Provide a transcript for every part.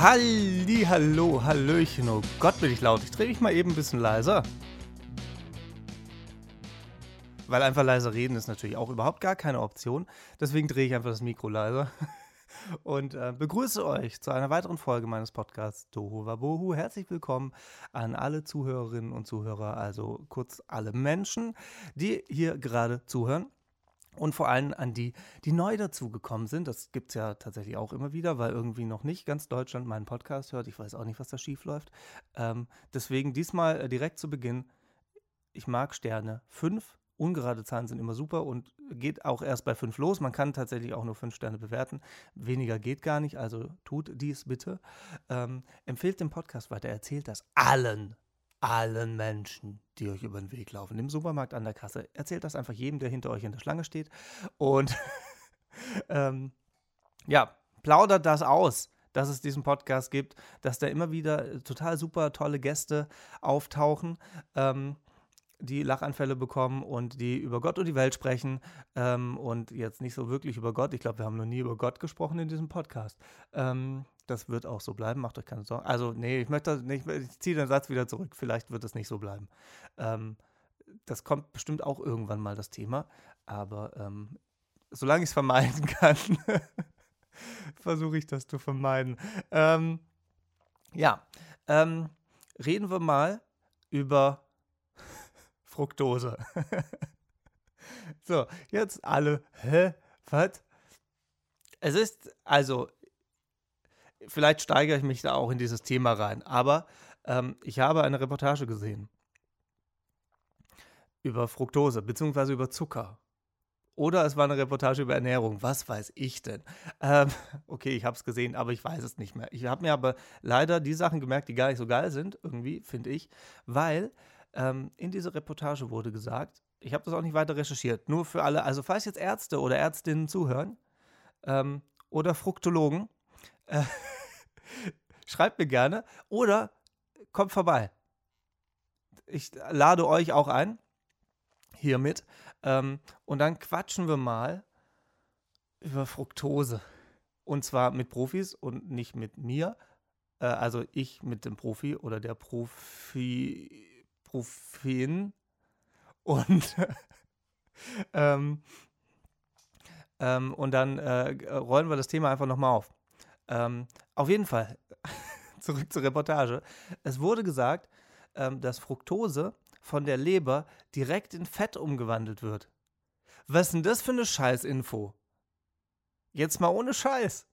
Halli, hallo, hallöchen. Oh Gott, bin ich laut. Ich drehe mich mal eben ein bisschen leiser. Weil einfach leise reden ist natürlich auch überhaupt gar keine Option. Deswegen drehe ich einfach das Mikro leiser. Und äh, begrüße euch zu einer weiteren Folge meines Podcasts Dohu Wabohu. Herzlich willkommen an alle Zuhörerinnen und Zuhörer, also kurz alle Menschen, die hier gerade zuhören. Und vor allem an die, die neu dazugekommen sind. Das gibt es ja tatsächlich auch immer wieder, weil irgendwie noch nicht ganz Deutschland meinen Podcast hört. Ich weiß auch nicht, was da schief läuft. Ähm, deswegen diesmal äh, direkt zu Beginn. Ich mag Sterne. Fünf ungerade Zahlen sind immer super und geht auch erst bei fünf los. Man kann tatsächlich auch nur fünf Sterne bewerten. Weniger geht gar nicht, also tut dies bitte. Ähm, empfehlt den Podcast weiter, erzählt das allen allen Menschen, die euch über den Weg laufen, im Supermarkt an der Kasse. Erzählt das einfach jedem, der hinter euch in der Schlange steht. Und ähm, ja, plaudert das aus, dass es diesen Podcast gibt, dass da immer wieder total super tolle Gäste auftauchen. Ähm, die Lachanfälle bekommen und die über Gott und die Welt sprechen ähm, und jetzt nicht so wirklich über Gott. Ich glaube, wir haben noch nie über Gott gesprochen in diesem Podcast. Ähm, das wird auch so bleiben, macht euch keine Sorgen. Also, nee, ich möchte nicht, ich ziehe den Satz wieder zurück. Vielleicht wird es nicht so bleiben. Ähm, das kommt bestimmt auch irgendwann mal das Thema, aber ähm, solange ich es vermeiden kann, versuche ich das zu vermeiden. Ähm, ja, ähm, reden wir mal über Fructose. so, jetzt alle, hä, was? Es ist, also, vielleicht steigere ich mich da auch in dieses Thema rein, aber ähm, ich habe eine Reportage gesehen über Fructose, beziehungsweise über Zucker. Oder es war eine Reportage über Ernährung. Was weiß ich denn? Ähm, okay, ich habe es gesehen, aber ich weiß es nicht mehr. Ich habe mir aber leider die Sachen gemerkt, die gar nicht so geil sind, irgendwie, finde ich, weil ähm, in dieser Reportage wurde gesagt, ich habe das auch nicht weiter recherchiert, nur für alle, also falls jetzt Ärzte oder Ärztinnen zuhören ähm, oder Fruktologen, äh, schreibt mir gerne oder kommt vorbei. Ich lade euch auch ein, hiermit, ähm, und dann quatschen wir mal über Fructose. Und zwar mit Profis und nicht mit mir. Äh, also ich mit dem Profi oder der Profi Ibuprofen und ähm, ähm, und dann äh, rollen wir das Thema einfach nochmal auf. Ähm, auf jeden Fall, zurück zur Reportage. Es wurde gesagt, ähm, dass Fructose von der Leber direkt in Fett umgewandelt wird. Was ist denn das für eine Scheißinfo? Jetzt mal ohne Scheiß.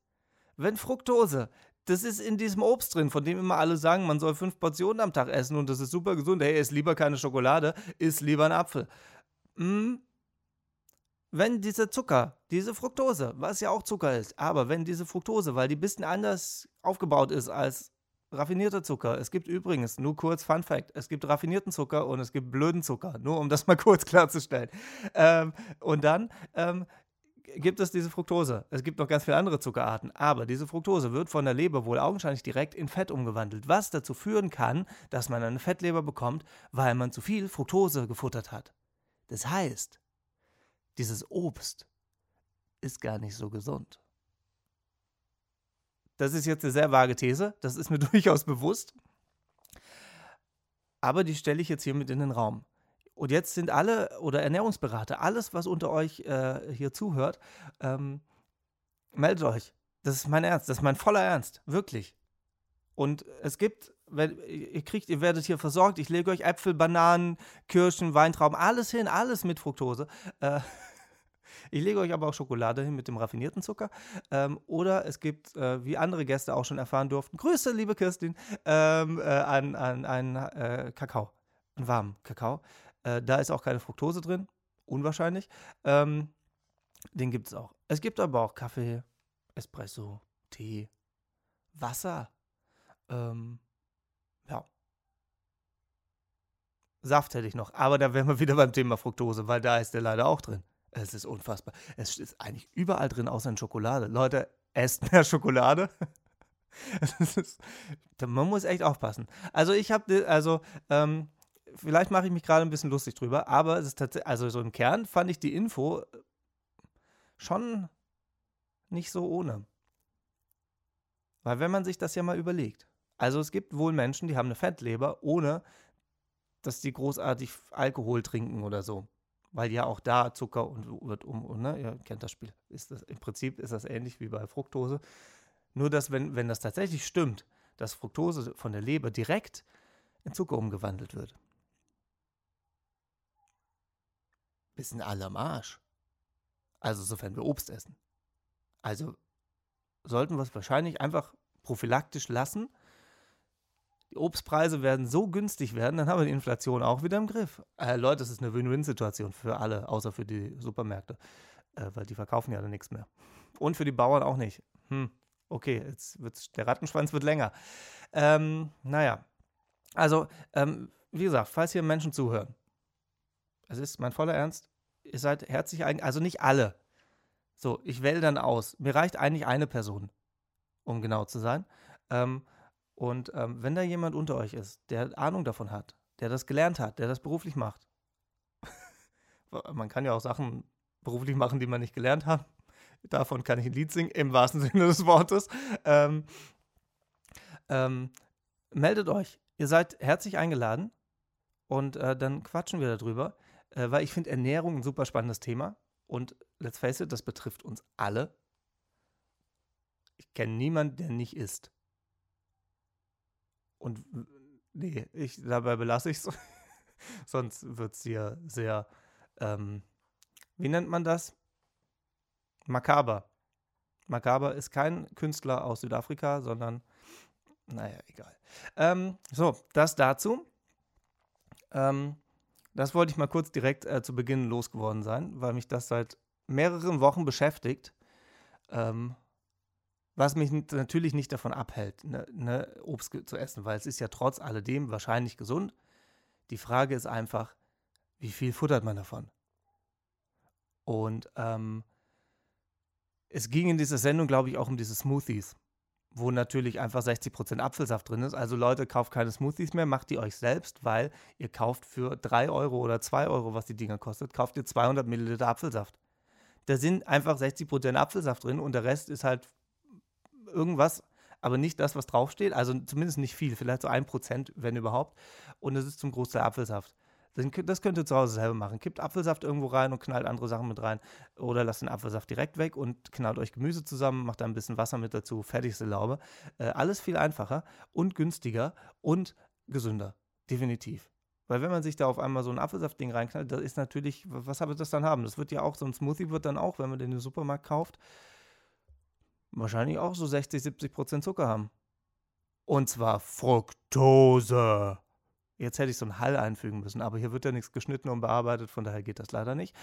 Wenn Fructose das ist in diesem Obst drin, von dem immer alle sagen, man soll fünf Portionen am Tag essen und das ist super gesund. Hey, isst lieber keine Schokolade, isst lieber einen Apfel. Hm? Wenn diese Zucker, diese Fructose, was ja auch Zucker ist, aber wenn diese Fructose, weil die ein bisschen anders aufgebaut ist als raffinierter Zucker. Es gibt übrigens, nur kurz Fun Fact, es gibt raffinierten Zucker und es gibt blöden Zucker, nur um das mal kurz klarzustellen. Ähm, und dann ähm, gibt es diese Fructose. Es gibt noch ganz viele andere Zuckerarten, aber diese Fructose wird von der Leber wohl augenscheinlich direkt in Fett umgewandelt, was dazu führen kann, dass man eine Fettleber bekommt, weil man zu viel Fructose gefuttert hat. Das heißt, dieses Obst ist gar nicht so gesund. Das ist jetzt eine sehr vage These, das ist mir durchaus bewusst. Aber die stelle ich jetzt hier mit in den Raum. Und jetzt sind alle oder Ernährungsberater, alles, was unter euch äh, hier zuhört, ähm, meldet euch. Das ist mein Ernst, das ist mein voller Ernst, wirklich. Und es gibt, wenn, ihr kriegt, ihr werdet hier versorgt, ich lege euch Äpfel, Bananen, Kirschen, Weintrauben, alles hin, alles mit Fructose. Äh, ich lege euch aber auch Schokolade hin mit dem raffinierten Zucker. Ähm, oder es gibt, äh, wie andere Gäste auch schon erfahren durften, Grüße, liebe Kirstin, ähm, äh, an, an einen äh, Kakao, einen warmen Kakao. Äh, da ist auch keine Fructose drin, unwahrscheinlich. Ähm, den gibt es auch. Es gibt aber auch Kaffee, Espresso, Tee, Wasser. Ähm, ja. Saft hätte ich noch, aber da wären wir wieder beim Thema Fructose, weil da ist der leider auch drin. Es ist unfassbar. Es ist eigentlich überall drin, außer in Schokolade. Leute, esst mehr Schokolade. ist, man muss echt aufpassen. Also ich habe, also ähm, vielleicht mache ich mich gerade ein bisschen lustig drüber, aber es ist tatsächlich, also so im Kern fand ich die Info schon nicht so ohne. Weil wenn man sich das ja mal überlegt, also es gibt wohl Menschen, die haben eine Fettleber, ohne dass die großartig Alkohol trinken oder so. Weil ja auch da Zucker und wird um, ne? Ihr kennt das Spiel. Ist das, Im Prinzip ist das ähnlich wie bei Fructose. Nur, dass, wenn, wenn das tatsächlich stimmt, dass Fructose von der Leber direkt in Zucker umgewandelt wird. Bisschen alle am Arsch. Also, sofern wir Obst essen. Also, sollten wir es wahrscheinlich einfach prophylaktisch lassen. Die Obstpreise werden so günstig werden, dann haben wir die Inflation auch wieder im Griff. Äh, Leute, das ist eine Win-Win-Situation für alle, außer für die Supermärkte, äh, weil die verkaufen ja dann nichts mehr. Und für die Bauern auch nicht. Hm, okay, jetzt wird's, der Rattenschwanz wird länger. Ähm, naja, also, ähm, wie gesagt, falls hier Menschen zuhören, es ist mein voller Ernst, ihr seid herzlich eigen, also nicht alle. So, ich wähle dann aus. Mir reicht eigentlich eine Person, um genau zu sein. Ähm, und ähm, wenn da jemand unter euch ist, der Ahnung davon hat, der das gelernt hat, der das beruflich macht, man kann ja auch Sachen beruflich machen, die man nicht gelernt hat. Davon kann ich ein Lied singen, im wahrsten Sinne des Wortes. Ähm, ähm, meldet euch. Ihr seid herzlich eingeladen und äh, dann quatschen wir darüber, äh, weil ich finde Ernährung ein super spannendes Thema. Und let's face it, das betrifft uns alle. Ich kenne niemanden, der nicht isst. Und nee, ich, dabei belasse ich es. Sonst wird es hier sehr, ähm, wie nennt man das? Makaber. Makaber ist kein Künstler aus Südafrika, sondern, naja, egal. Ähm, so, das dazu. Ähm, das wollte ich mal kurz direkt äh, zu Beginn losgeworden sein, weil mich das seit mehreren Wochen beschäftigt. Ähm, was mich natürlich nicht davon abhält, ne, ne, Obst zu essen, weil es ist ja trotz alledem wahrscheinlich gesund. Die Frage ist einfach, wie viel futtert man davon? Und ähm, es ging in dieser Sendung, glaube ich, auch um diese Smoothies, wo natürlich einfach 60% Apfelsaft drin ist. Also Leute, kauft keine Smoothies mehr, macht die euch selbst, weil ihr kauft für 3 Euro oder 2 Euro, was die Dinger kostet, kauft ihr 200 Milliliter Apfelsaft. Da sind einfach 60% Apfelsaft drin und der Rest ist halt irgendwas, aber nicht das, was draufsteht. Also zumindest nicht viel, vielleicht so ein Prozent, wenn überhaupt. Und es ist zum Großteil Apfelsaft. Das könnt ihr zu Hause selber machen. Kippt Apfelsaft irgendwo rein und knallt andere Sachen mit rein. Oder lasst den Apfelsaft direkt weg und knallt euch Gemüse zusammen, macht da ein bisschen Wasser mit dazu, fertigste Laube. Äh, alles viel einfacher und günstiger und gesünder. Definitiv. Weil wenn man sich da auf einmal so ein Apfelsaftding reinknallt, das ist natürlich, was habe das dann haben? Das wird ja auch, so ein Smoothie wird dann auch, wenn man den im Supermarkt kauft, wahrscheinlich auch so 60, 70 Prozent Zucker haben. Und zwar Fructose. Jetzt hätte ich so einen Hall einfügen müssen, aber hier wird ja nichts geschnitten und bearbeitet, von daher geht das leider nicht.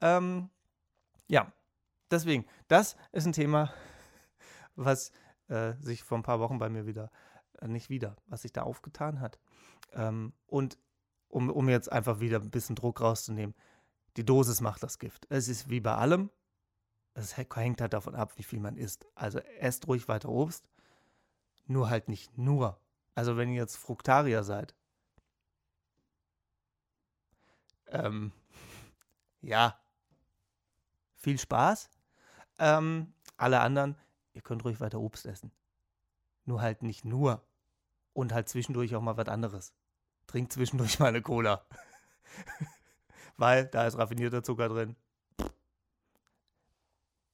Ähm, ja, deswegen, das ist ein Thema, was äh, sich vor ein paar Wochen bei mir wieder, äh, nicht wieder, was sich da aufgetan hat. Ähm, und um, um jetzt einfach wieder ein bisschen Druck rauszunehmen, die Dosis macht das Gift. Es ist wie bei allem, es hängt halt davon ab, wie viel man isst. Also esst ruhig weiter Obst, nur halt nicht nur. Also wenn ihr jetzt Fruktarier seid, ähm, ja, viel Spaß. Ähm, alle anderen, ihr könnt ruhig weiter Obst essen. Nur halt nicht nur. Und halt zwischendurch auch mal was anderes. Trinkt zwischendurch mal eine Cola. Weil da ist raffinierter Zucker drin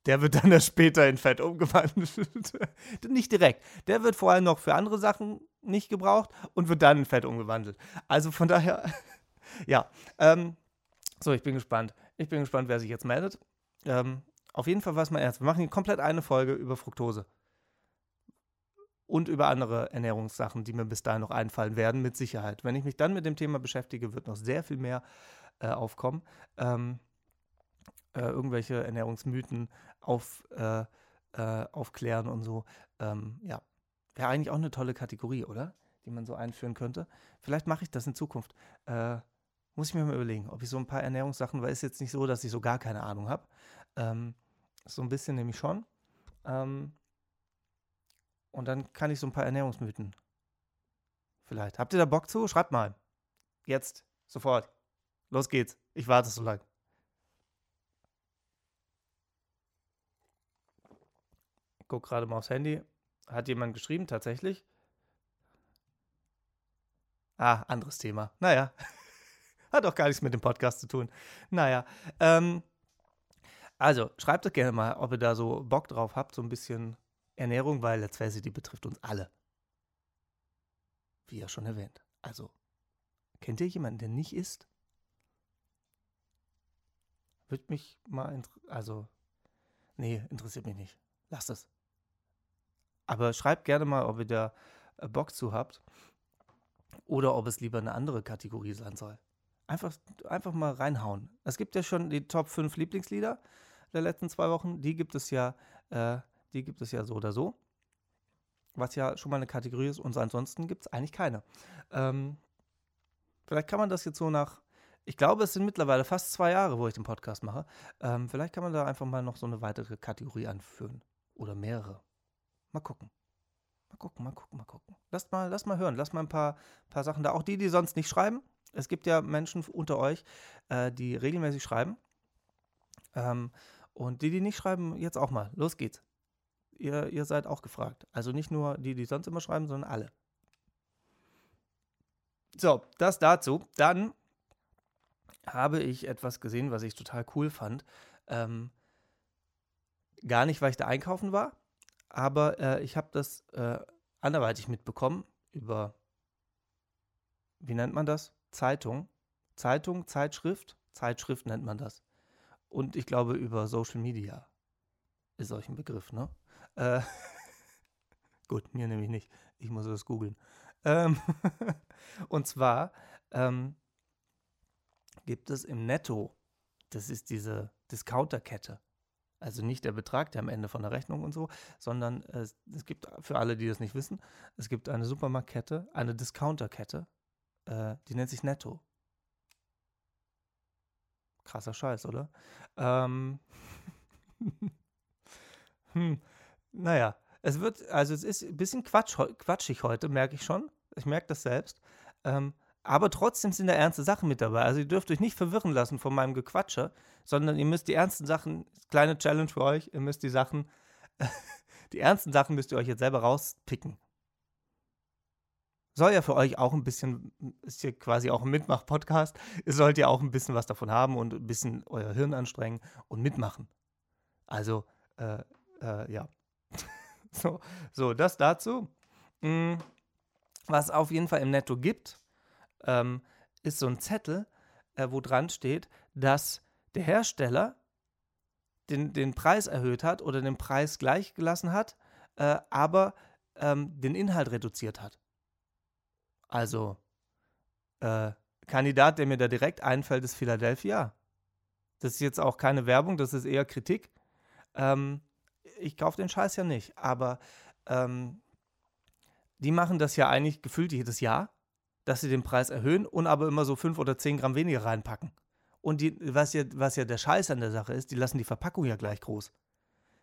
der wird dann später in Fett umgewandelt. nicht direkt. Der wird vor allem noch für andere Sachen nicht gebraucht und wird dann in Fett umgewandelt. Also von daher, ja. Ähm, so, ich bin gespannt. Ich bin gespannt, wer sich jetzt meldet. Ähm, auf jeden Fall war es mal ernst. Wir machen hier komplett eine Folge über Fructose. Und über andere Ernährungssachen, die mir bis dahin noch einfallen werden, mit Sicherheit. Wenn ich mich dann mit dem Thema beschäftige, wird noch sehr viel mehr äh, aufkommen. Ähm, äh, irgendwelche Ernährungsmythen auf, äh, äh, aufklären und so. Ähm, ja, wäre eigentlich auch eine tolle Kategorie, oder? Die man so einführen könnte. Vielleicht mache ich das in Zukunft. Muss ich mir mal überlegen, ob ich so ein paar Ernährungssachen, weil es jetzt nicht so, dass ich so gar keine Ahnung habe. Ähm, so ein bisschen nämlich schon. Ähm, und dann kann ich so ein paar Ernährungsmythen. Vielleicht. Habt ihr da Bock zu? Schreibt mal. Jetzt. Sofort. Los geht's. Ich warte so lange. gucke gerade mal aufs Handy. hat jemand geschrieben, tatsächlich. Ah, anderes Thema. Naja. Hat auch gar nichts mit dem Podcast zu tun. Naja. Ähm, also, schreibt doch gerne mal, ob ihr da so Bock drauf habt, so ein bisschen Ernährung, weil Let's Face die betrifft uns alle. Wie ja schon erwähnt. Also, kennt ihr jemanden, der nicht isst? Würde mich mal, also, nee, interessiert mich nicht. Lasst es. Aber schreibt gerne mal, ob ihr da äh, Bock zu habt oder ob es lieber eine andere Kategorie sein soll. Einfach, einfach mal reinhauen. Es gibt ja schon die Top 5 Lieblingslieder der letzten zwei Wochen. Die gibt es ja, äh, die gibt es ja so oder so. Was ja schon mal eine Kategorie ist. Und ansonsten gibt es eigentlich keine. Ähm, vielleicht kann man das jetzt so nach, ich glaube, es sind mittlerweile fast zwei Jahre, wo ich den Podcast mache. Ähm, vielleicht kann man da einfach mal noch so eine weitere Kategorie anführen. Oder mehrere. Mal gucken. Mal gucken, mal gucken, mal gucken. Lasst mal, lasst mal hören, lasst mal ein paar, paar Sachen da. Auch die, die sonst nicht schreiben. Es gibt ja Menschen unter euch, äh, die regelmäßig schreiben. Ähm, und die, die nicht schreiben, jetzt auch mal. Los geht's. Ihr, ihr seid auch gefragt. Also nicht nur die, die sonst immer schreiben, sondern alle. So, das dazu. Dann habe ich etwas gesehen, was ich total cool fand. Ähm, gar nicht, weil ich da einkaufen war, aber äh, ich habe das äh, anderweitig mitbekommen über, wie nennt man das? Zeitung. Zeitung, Zeitschrift. Zeitschrift nennt man das. Und ich glaube über Social Media ist euch ein Begriff, ne? Äh, gut, mir nämlich nicht. Ich muss das googeln. Ähm und zwar ähm, gibt es im Netto, das ist diese Discounterkette, also nicht der Betrag, der am Ende von der Rechnung und so, sondern es, es gibt für alle, die das nicht wissen, es gibt eine Supermarktkette, eine Discounterkette, äh, die nennt sich Netto. Krasser Scheiß, oder? Ähm hm, naja, es wird, also es ist ein bisschen Quatsch, quatschig heute, merke ich schon. Ich merke das selbst. Ähm, aber trotzdem sind da ernste Sachen mit dabei. Also ihr dürft euch nicht verwirren lassen von meinem Gequatsche, sondern ihr müsst die ernsten Sachen, kleine Challenge für euch, ihr müsst die Sachen, die ernsten Sachen müsst ihr euch jetzt selber rauspicken. Soll ja für euch auch ein bisschen, ist hier quasi auch ein Mitmach-Podcast. Ihr sollt ja auch ein bisschen was davon haben und ein bisschen euer Hirn anstrengen und mitmachen. Also, äh, äh, ja. so, so, das dazu. Hm, was auf jeden Fall im Netto gibt, ähm, ist so ein Zettel, äh, wo dran steht, dass der Hersteller den, den Preis erhöht hat oder den Preis gleich gelassen hat, äh, aber ähm, den Inhalt reduziert hat. Also, äh, Kandidat, der mir da direkt einfällt, ist Philadelphia. Das ist jetzt auch keine Werbung, das ist eher Kritik. Ähm, ich kaufe den Scheiß ja nicht, aber ähm, die machen das ja eigentlich gefühlt jedes Jahr dass sie den Preis erhöhen und aber immer so 5 oder 10 Gramm weniger reinpacken. Und die, was, ja, was ja der Scheiß an der Sache ist, die lassen die Verpackung ja gleich groß.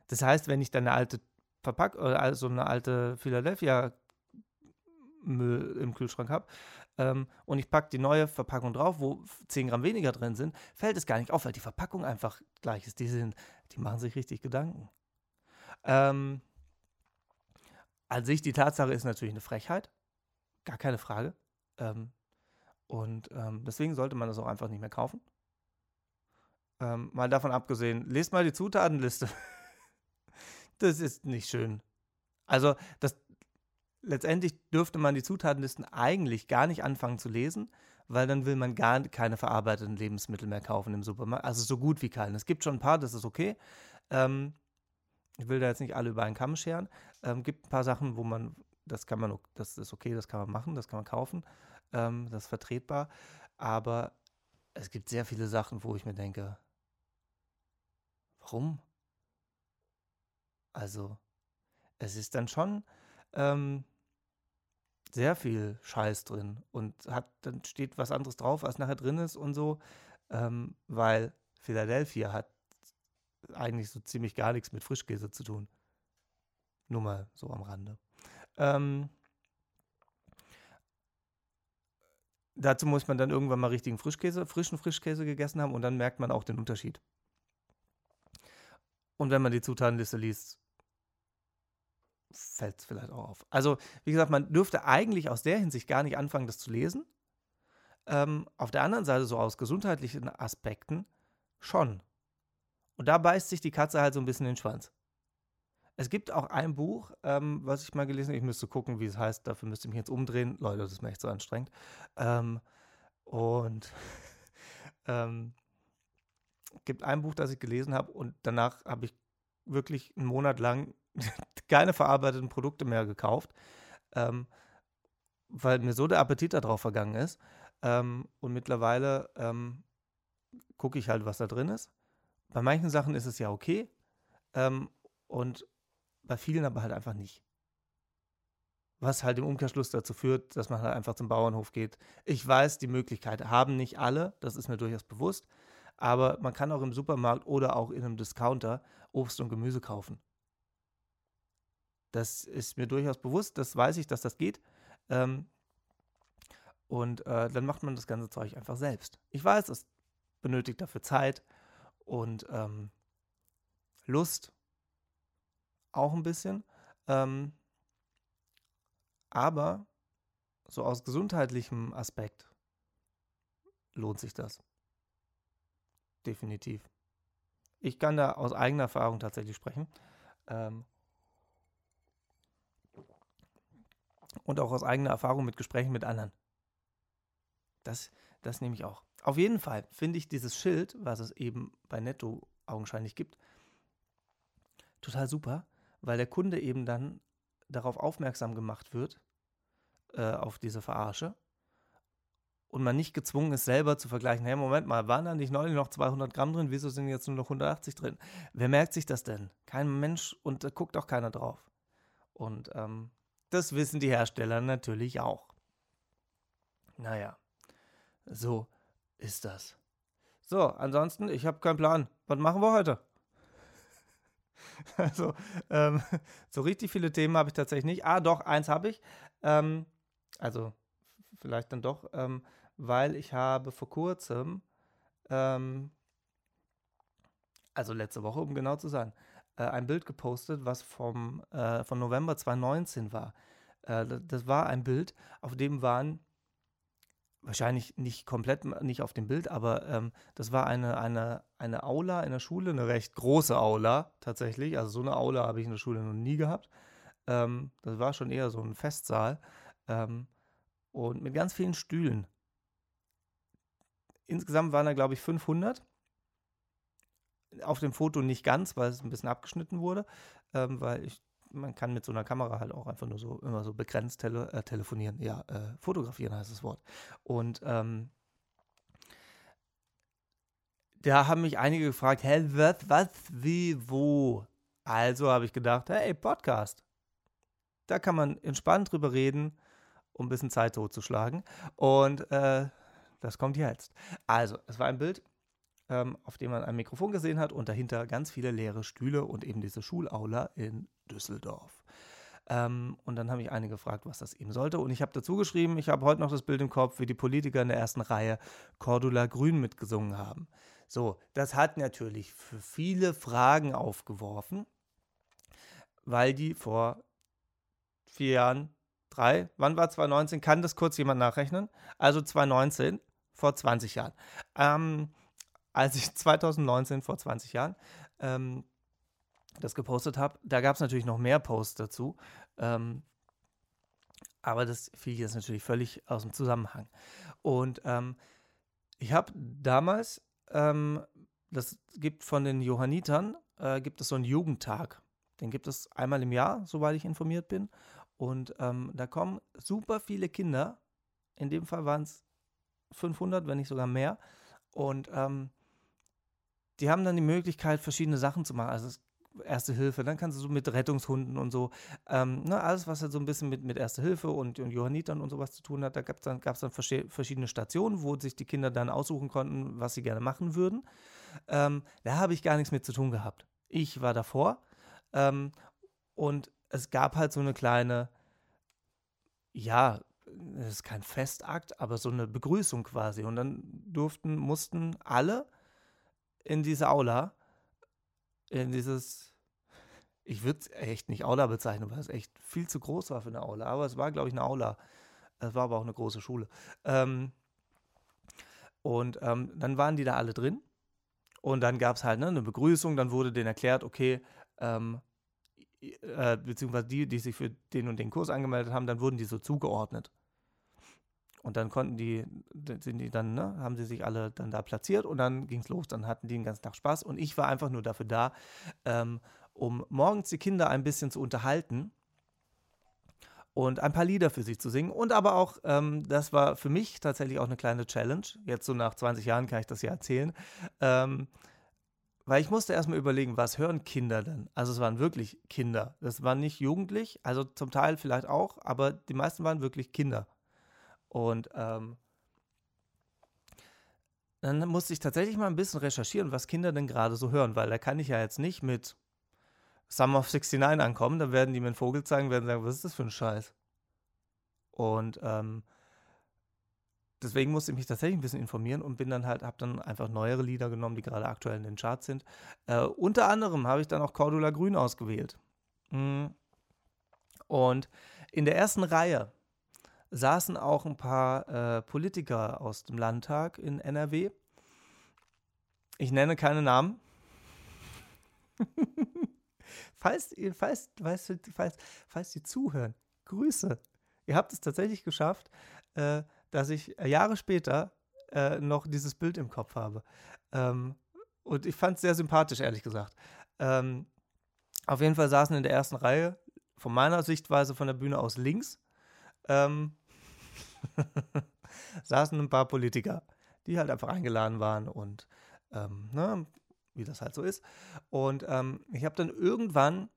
Das heißt, wenn ich dann eine alte Verpackung, also eine alte Philadelphia Müll im Kühlschrank habe ähm, und ich packe die neue Verpackung drauf, wo 10 Gramm weniger drin sind, fällt es gar nicht auf, weil die Verpackung einfach gleich ist. Die, sind, die machen sich richtig Gedanken. Ähm, an sich, die Tatsache ist natürlich eine Frechheit. Gar keine Frage. Ähm, und ähm, deswegen sollte man das auch einfach nicht mehr kaufen. Ähm, mal davon abgesehen, lest mal die Zutatenliste. das ist nicht schön. Also, das, letztendlich dürfte man die Zutatenlisten eigentlich gar nicht anfangen zu lesen, weil dann will man gar keine verarbeiteten Lebensmittel mehr kaufen im Supermarkt. Also so gut wie keine. Es gibt schon ein paar, das ist okay. Ähm, ich will da jetzt nicht alle über einen Kamm scheren. Ähm, gibt ein paar Sachen, wo man, das kann man, das ist okay, das kann man machen, das kann man kaufen, ähm, das ist vertretbar. Aber es gibt sehr viele Sachen, wo ich mir denke, warum? Also, es ist dann schon ähm, sehr viel Scheiß drin und hat, dann steht was anderes drauf, als nachher drin ist und so, ähm, weil Philadelphia hat eigentlich so ziemlich gar nichts mit Frischkäse zu tun. Nur mal so am Rande. Ähm, dazu muss man dann irgendwann mal richtigen Frischkäse, frischen Frischkäse gegessen haben und dann merkt man auch den Unterschied. Und wenn man die Zutatenliste liest, fällt es vielleicht auch auf. Also, wie gesagt, man dürfte eigentlich aus der Hinsicht gar nicht anfangen, das zu lesen. Ähm, auf der anderen Seite, so aus gesundheitlichen Aspekten, schon. Und da beißt sich die Katze halt so ein bisschen den Schwanz. Es gibt auch ein Buch, ähm, was ich mal gelesen habe. Ich müsste gucken, wie es heißt. Dafür müsste ich mich jetzt umdrehen. Leute, das ist mir echt so anstrengend. Ähm, und ähm, gibt ein Buch, das ich gelesen habe und danach habe ich wirklich einen Monat lang keine verarbeiteten Produkte mehr gekauft, ähm, weil mir so der Appetit darauf vergangen ist. Ähm, und mittlerweile ähm, gucke ich halt, was da drin ist. Bei manchen Sachen ist es ja okay ähm, und bei vielen aber halt einfach nicht. Was halt im Umkehrschluss dazu führt, dass man halt einfach zum Bauernhof geht. Ich weiß, die Möglichkeit haben nicht alle, das ist mir durchaus bewusst, aber man kann auch im Supermarkt oder auch in einem Discounter Obst und Gemüse kaufen. Das ist mir durchaus bewusst, das weiß ich, dass das geht. Ähm, und äh, dann macht man das ganze Zeug einfach selbst. Ich weiß, es benötigt dafür Zeit und ähm, Lust auch ein bisschen. Ähm, aber so aus gesundheitlichem Aspekt lohnt sich das. Definitiv. Ich kann da aus eigener Erfahrung tatsächlich sprechen. Ähm, und auch aus eigener Erfahrung mit Gesprächen mit anderen. Das, das nehme ich auch. Auf jeden Fall finde ich dieses Schild, was es eben bei Netto augenscheinlich gibt, total super, weil der Kunde eben dann darauf aufmerksam gemacht wird, äh, auf diese Verarsche. Und man nicht gezwungen ist, selber zu vergleichen. Hey, Moment mal, waren da nicht neulich noch 200 Gramm drin? Wieso sind jetzt nur noch 180 drin? Wer merkt sich das denn? Kein Mensch und da guckt auch keiner drauf. Und ähm, das wissen die Hersteller natürlich auch. Naja, so ist das. So, ansonsten, ich habe keinen Plan. Was machen wir heute? Also, ähm, so richtig viele Themen habe ich tatsächlich nicht. Ah, doch, eins habe ich. Ähm, also, vielleicht dann doch, ähm, weil ich habe vor kurzem, ähm, also letzte Woche, um genau zu sein, äh, ein Bild gepostet, was vom, äh, von November 2019 war. Äh, das war ein Bild, auf dem waren wahrscheinlich nicht komplett nicht auf dem Bild, aber ähm, das war eine, eine, eine Aula in der Schule, eine recht große Aula tatsächlich. Also so eine Aula habe ich in der Schule noch nie gehabt. Ähm, das war schon eher so ein Festsaal ähm, und mit ganz vielen Stühlen. Insgesamt waren da, glaube ich, 500 auf dem Foto nicht ganz, weil es ein bisschen abgeschnitten wurde, ähm, weil ich, man kann mit so einer Kamera halt auch einfach nur so immer so begrenzt tele, äh, telefonieren, ja, äh, fotografieren heißt das Wort. Und ähm, da haben mich einige gefragt, hä, was, was, wie, wo? Also habe ich gedacht, hey, Podcast. Da kann man entspannt drüber reden, um ein bisschen Zeit totzuschlagen. Und äh, das kommt jetzt. Also, es war ein Bild ähm, auf dem man ein Mikrofon gesehen hat und dahinter ganz viele leere Stühle und eben diese Schulaula in Düsseldorf. Ähm, und dann habe ich einige gefragt, was das eben sollte. Und ich habe dazu geschrieben, ich habe heute noch das Bild im Kopf, wie die Politiker in der ersten Reihe Cordula Grün mitgesungen haben. So, das hat natürlich für viele Fragen aufgeworfen, weil die vor vier Jahren, drei, wann war 2019? Kann das kurz jemand nachrechnen? Also 2019, vor 20 Jahren. Ähm, als ich 2019, vor 20 Jahren, ähm, das gepostet habe. Da gab es natürlich noch mehr Posts dazu. Ähm, aber das fiel jetzt natürlich völlig aus dem Zusammenhang. Und ähm, ich habe damals, ähm, das gibt von den Johannitern, äh, gibt es so einen Jugendtag. Den gibt es einmal im Jahr, soweit ich informiert bin. Und ähm, da kommen super viele Kinder. In dem Fall waren es 500, wenn nicht sogar mehr. Und ähm, die haben dann die Möglichkeit, verschiedene Sachen zu machen. Also Erste Hilfe, dann kannst du so mit Rettungshunden und so, ähm, ne, alles, was halt so ein bisschen mit, mit Erste Hilfe und, und Johannitern und sowas zu tun hat, da gab es dann, gab's dann verschiedene Stationen, wo sich die Kinder dann aussuchen konnten, was sie gerne machen würden. Ähm, da habe ich gar nichts mit zu tun gehabt. Ich war davor ähm, und es gab halt so eine kleine, ja, es ist kein Festakt, aber so eine Begrüßung quasi. Und dann durften, mussten alle in diese Aula, in dieses Ich würde es echt nicht Aula bezeichnen, weil es echt viel zu groß war für eine Aula. Aber es war, glaube ich, eine Aula. Es war aber auch eine große Schule. Ähm, und ähm, dann waren die da alle drin. Und dann gab es halt ne, eine Begrüßung. Dann wurde denen erklärt, okay, ähm, äh, beziehungsweise die, die sich für den und den Kurs angemeldet haben, dann wurden die so zugeordnet. Und dann konnten die, sind die dann, ne, haben sie sich alle dann da platziert und dann ging es los. Dann hatten die den ganzen Tag Spaß und ich war einfach nur dafür da, ähm, um morgens die Kinder ein bisschen zu unterhalten und ein paar Lieder für sie zu singen. Und aber auch, ähm, das war für mich tatsächlich auch eine kleine Challenge. Jetzt so nach 20 Jahren kann ich das ja erzählen. Ähm, weil ich musste erstmal überlegen, was hören Kinder denn? Also es waren wirklich Kinder. Das waren nicht jugendlich, also zum Teil vielleicht auch, aber die meisten waren wirklich Kinder. Und ähm, dann musste ich tatsächlich mal ein bisschen recherchieren, was Kinder denn gerade so hören, weil da kann ich ja jetzt nicht mit Summer of 69 ankommen, dann werden die mir einen Vogel zeigen, werden sagen, was ist das für ein Scheiß? Und ähm, deswegen musste ich mich tatsächlich ein bisschen informieren und bin dann halt, habe dann einfach neuere Lieder genommen, die gerade aktuell in den Charts sind. Äh, unter anderem habe ich dann auch Cordula Grün ausgewählt. Mm. Und in der ersten Reihe saßen auch ein paar äh, Politiker aus dem Landtag in NRW. Ich nenne keine Namen. falls, falls, falls, falls, falls Sie zuhören, Grüße. Ihr habt es tatsächlich geschafft, äh, dass ich Jahre später äh, noch dieses Bild im Kopf habe. Ähm, und ich fand es sehr sympathisch, ehrlich gesagt. Ähm, auf jeden Fall saßen in der ersten Reihe, von meiner Sichtweise von der Bühne aus links, ähm, saßen ein paar Politiker, die halt einfach eingeladen waren und ähm, ne, wie das halt so ist. Und ähm, ich habe dann irgendwann,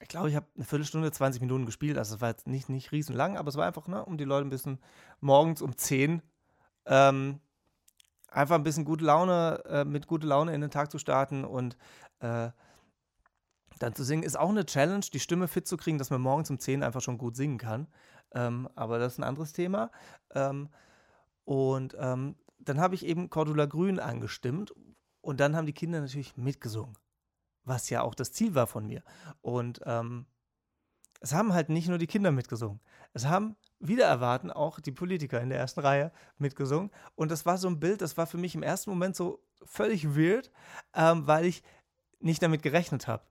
ich glaube, ich habe eine Viertelstunde, 20 Minuten gespielt. Also es war jetzt nicht, nicht riesen lang, aber es war einfach, ne, um die Leute ein bisschen morgens um 10 ähm, einfach ein bisschen gute Laune, äh, mit guter Laune in den Tag zu starten und äh, dann zu singen, ist auch eine Challenge, die Stimme fit zu kriegen, dass man morgens um 10 einfach schon gut singen kann. Ähm, aber das ist ein anderes Thema. Ähm, und ähm, dann habe ich eben Cordula Grün angestimmt und dann haben die Kinder natürlich mitgesungen, was ja auch das Ziel war von mir. Und ähm, es haben halt nicht nur die Kinder mitgesungen, es haben wieder erwarten auch die Politiker in der ersten Reihe mitgesungen. Und das war so ein Bild, das war für mich im ersten Moment so völlig weird, ähm, weil ich nicht damit gerechnet habe.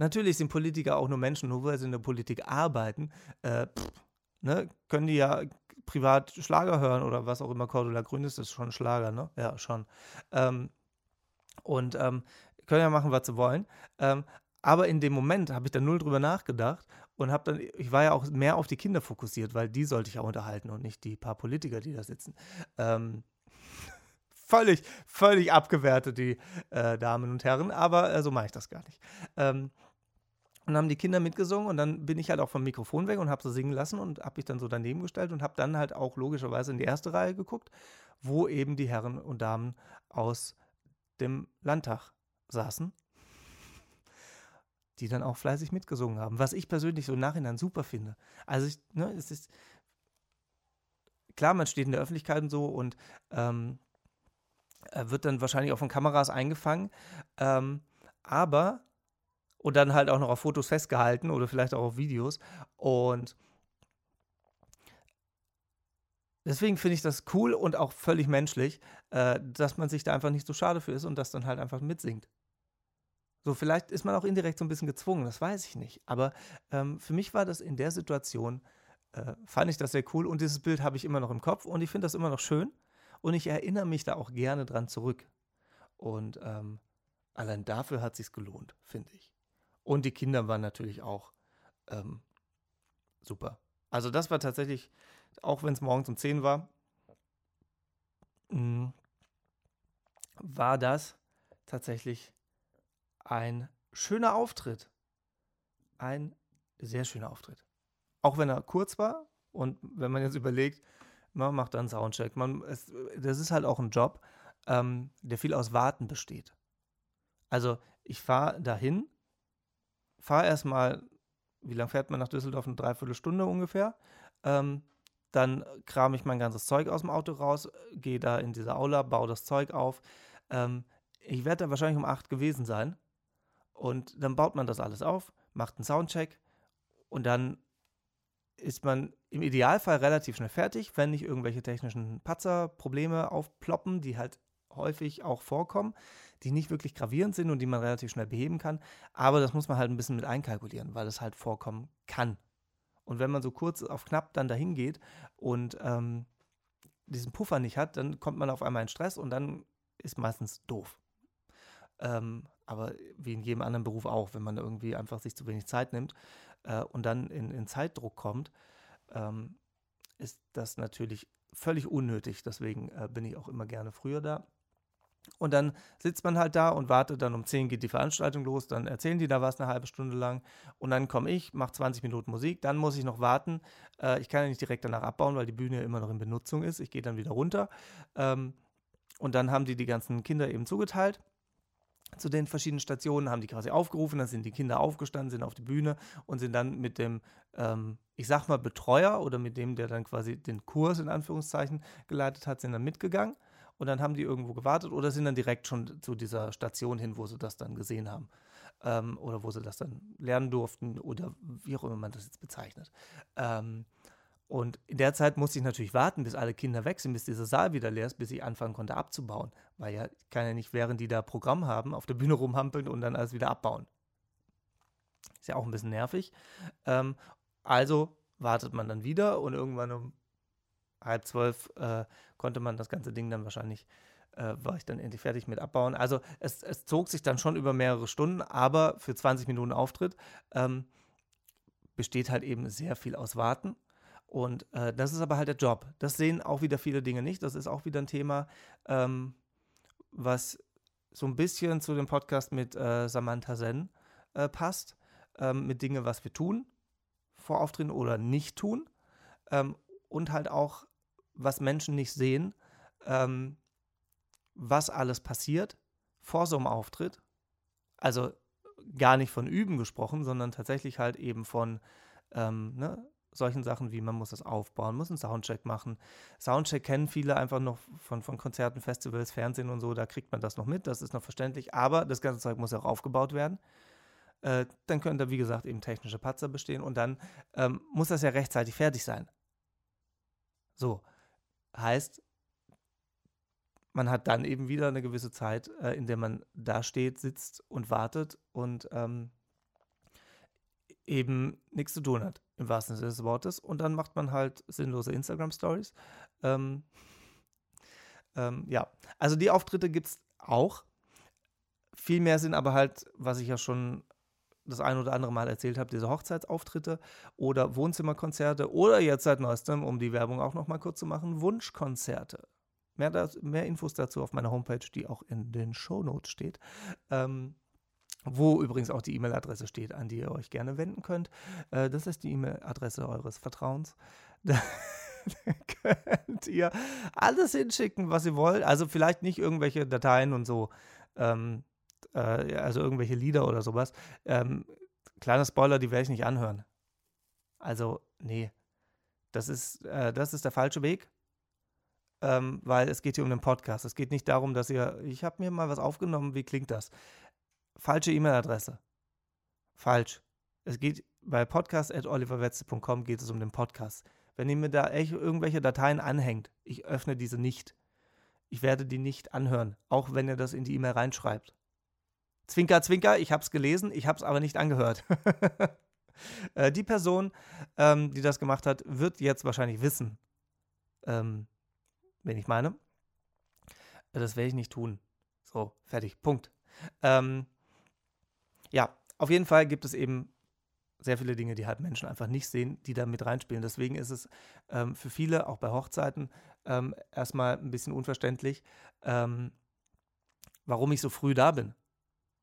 Natürlich sind Politiker auch nur Menschen, nur weil sie in der Politik arbeiten. Äh, pff, ne, können die ja privat Schlager hören oder was auch immer Cordula Grün ist, das ist schon Schlager, ne? Ja, schon. Ähm, und ähm, können ja machen, was sie wollen. Ähm, aber in dem Moment habe ich da null drüber nachgedacht und habe dann, ich war ja auch mehr auf die Kinder fokussiert, weil die sollte ich ja unterhalten und nicht die paar Politiker, die da sitzen. Ähm, völlig, völlig abgewertet, die äh, Damen und Herren, aber äh, so mache ich das gar nicht. Ähm, und haben die Kinder mitgesungen und dann bin ich halt auch vom Mikrofon weg und habe sie singen lassen und habe mich dann so daneben gestellt und habe dann halt auch logischerweise in die erste Reihe geguckt, wo eben die Herren und Damen aus dem Landtag saßen, die dann auch fleißig mitgesungen haben, was ich persönlich so im Nachhinein super finde. Also ich, ne, es ist klar, man steht in der Öffentlichkeit und so und ähm, wird dann wahrscheinlich auch von Kameras eingefangen, ähm, aber und dann halt auch noch auf Fotos festgehalten oder vielleicht auch auf Videos. Und deswegen finde ich das cool und auch völlig menschlich, äh, dass man sich da einfach nicht so schade für ist und das dann halt einfach mitsingt. So, vielleicht ist man auch indirekt so ein bisschen gezwungen, das weiß ich nicht. Aber ähm, für mich war das in der Situation, äh, fand ich das sehr cool und dieses Bild habe ich immer noch im Kopf und ich finde das immer noch schön und ich erinnere mich da auch gerne dran zurück. Und ähm, allein dafür hat es sich gelohnt, finde ich. Und die Kinder waren natürlich auch ähm, super. Also das war tatsächlich, auch wenn es morgens um 10 war, mh, mm, war das tatsächlich ein schöner Auftritt. Ein sehr schöner Auftritt. Auch wenn er kurz war und wenn man jetzt überlegt, man macht dann Soundcheck. Man, es, das ist halt auch ein Job, ähm, der viel aus Warten besteht. Also ich fahre dahin fahre erstmal, wie lange fährt man nach Düsseldorf? Eine Dreiviertelstunde ungefähr. Ähm, dann kram ich mein ganzes Zeug aus dem Auto raus, gehe da in diese Aula, baue das Zeug auf. Ähm, ich werde da wahrscheinlich um acht gewesen sein. Und dann baut man das alles auf, macht einen Soundcheck und dann ist man im Idealfall relativ schnell fertig, wenn nicht irgendwelche technischen Patzer, Probleme aufploppen, die halt häufig auch vorkommen, die nicht wirklich gravierend sind und die man relativ schnell beheben kann. Aber das muss man halt ein bisschen mit einkalkulieren, weil es halt vorkommen kann. Und wenn man so kurz auf knapp dann dahin geht und ähm, diesen Puffer nicht hat, dann kommt man auf einmal in Stress und dann ist meistens doof. Ähm, aber wie in jedem anderen Beruf auch, wenn man irgendwie einfach sich zu wenig Zeit nimmt äh, und dann in, in Zeitdruck kommt, ähm, ist das natürlich völlig unnötig. Deswegen äh, bin ich auch immer gerne früher da. Und dann sitzt man halt da und wartet, dann um 10 geht die Veranstaltung los, dann erzählen die da was eine halbe Stunde lang und dann komme ich, mache 20 Minuten Musik, dann muss ich noch warten. Äh, ich kann ja nicht direkt danach abbauen, weil die Bühne ja immer noch in Benutzung ist. Ich gehe dann wieder runter ähm, und dann haben die die ganzen Kinder eben zugeteilt zu den verschiedenen Stationen, haben die quasi aufgerufen, dann sind die Kinder aufgestanden, sind auf die Bühne und sind dann mit dem, ähm, ich sag mal, Betreuer oder mit dem, der dann quasi den Kurs in Anführungszeichen geleitet hat, sind dann mitgegangen und dann haben die irgendwo gewartet oder sind dann direkt schon zu dieser Station hin, wo sie das dann gesehen haben ähm, oder wo sie das dann lernen durften oder wie auch immer man das jetzt bezeichnet. Ähm, und in der Zeit musste ich natürlich warten, bis alle Kinder weg sind, bis dieser Saal wieder leer ist, bis ich anfangen konnte abzubauen. Weil ja, ich kann ja nicht, während die da Programm haben, auf der Bühne rumhampeln und dann alles wieder abbauen. Ist ja auch ein bisschen nervig. Ähm, also wartet man dann wieder und irgendwann um halb zwölf äh, konnte man das ganze Ding dann wahrscheinlich, äh, war ich dann endlich fertig mit abbauen. Also es, es, zog sich dann schon über mehrere Stunden, aber für 20 Minuten Auftritt ähm, besteht halt eben sehr viel aus Warten und äh, das ist aber halt der Job. Das sehen auch wieder viele Dinge nicht. Das ist auch wieder ein Thema, ähm, was so ein bisschen zu dem Podcast mit äh, Samantha Sen äh, passt. Ähm, mit Dingen, was wir tun, vor Auftritten oder nicht tun. Ähm, und halt auch, was Menschen nicht sehen, ähm, was alles passiert vor so einem Auftritt. Also gar nicht von Üben gesprochen, sondern tatsächlich halt eben von ähm, ne, solchen Sachen wie man muss das aufbauen, muss einen Soundcheck machen. Soundcheck kennen viele einfach noch von, von Konzerten, Festivals, Fernsehen und so, da kriegt man das noch mit, das ist noch verständlich, aber das ganze Zeug muss ja auch aufgebaut werden. Äh, dann können da, wie gesagt, eben technische Patzer bestehen und dann ähm, muss das ja rechtzeitig fertig sein. So, heißt, man hat dann eben wieder eine gewisse Zeit, äh, in der man da steht, sitzt und wartet und ähm, eben nichts zu tun hat, im wahrsten Sinne des Wortes. Und dann macht man halt sinnlose Instagram-Stories. Ähm, ähm, ja, also die Auftritte gibt es auch. Viel mehr sind aber halt, was ich ja schon das ein oder andere Mal erzählt habe, diese Hochzeitsauftritte oder Wohnzimmerkonzerte oder jetzt seit neuestem, um die Werbung auch noch mal kurz zu machen, Wunschkonzerte. Mehr, das, mehr Infos dazu auf meiner Homepage, die auch in den Shownotes steht. Ähm, wo übrigens auch die E-Mail-Adresse steht, an die ihr euch gerne wenden könnt. Äh, das ist die E-Mail-Adresse eures Vertrauens. Da könnt ihr alles hinschicken, was ihr wollt. Also vielleicht nicht irgendwelche Dateien und so, ähm, äh, also irgendwelche Lieder oder sowas. Ähm, kleiner Spoiler, die werde ich nicht anhören. Also, nee. Das ist, äh, das ist der falsche Weg. Ähm, weil es geht hier um den Podcast. Es geht nicht darum, dass ihr, ich habe mir mal was aufgenommen, wie klingt das? falsche E-Mail-Adresse. Falsch. Es geht bei podcast.oliverwetze.com geht es um den Podcast. Wenn ihr mir da irgendwelche Dateien anhängt, ich öffne diese nicht. Ich werde die nicht anhören, auch wenn ihr das in die E-Mail reinschreibt. Zwinker, zwinker, ich habe es gelesen, ich habe es aber nicht angehört. äh, die Person, ähm, die das gemacht hat, wird jetzt wahrscheinlich wissen, ähm, wen ich meine. Das werde ich nicht tun. So, fertig, Punkt. Ähm, ja, auf jeden Fall gibt es eben sehr viele Dinge, die halt Menschen einfach nicht sehen, die da mit reinspielen. Deswegen ist es ähm, für viele, auch bei Hochzeiten, ähm, erstmal ein bisschen unverständlich, ähm, warum ich so früh da bin.